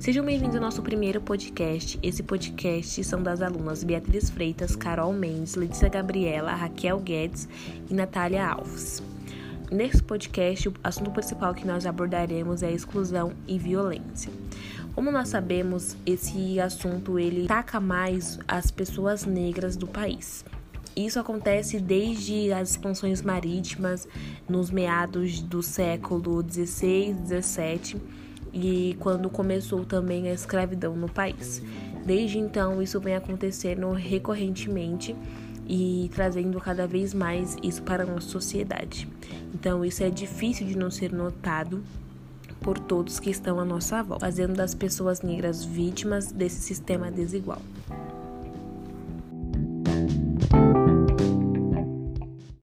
Sejam bem-vindos ao nosso primeiro podcast. Esse podcast são das alunas Beatriz Freitas, Carol Mendes, Letícia Gabriela, Raquel Guedes e Natália Alves. Nesse podcast, o assunto principal que nós abordaremos é a exclusão e violência. Como nós sabemos, esse assunto ele ataca mais as pessoas negras do país. Isso acontece desde as expansões marítimas nos meados do século 16, 17 e quando começou também a escravidão no país. Desde então, isso vem acontecendo recorrentemente e trazendo cada vez mais isso para a nossa sociedade. Então, isso é difícil de não ser notado por todos que estão à nossa volta, fazendo das pessoas negras vítimas desse sistema desigual.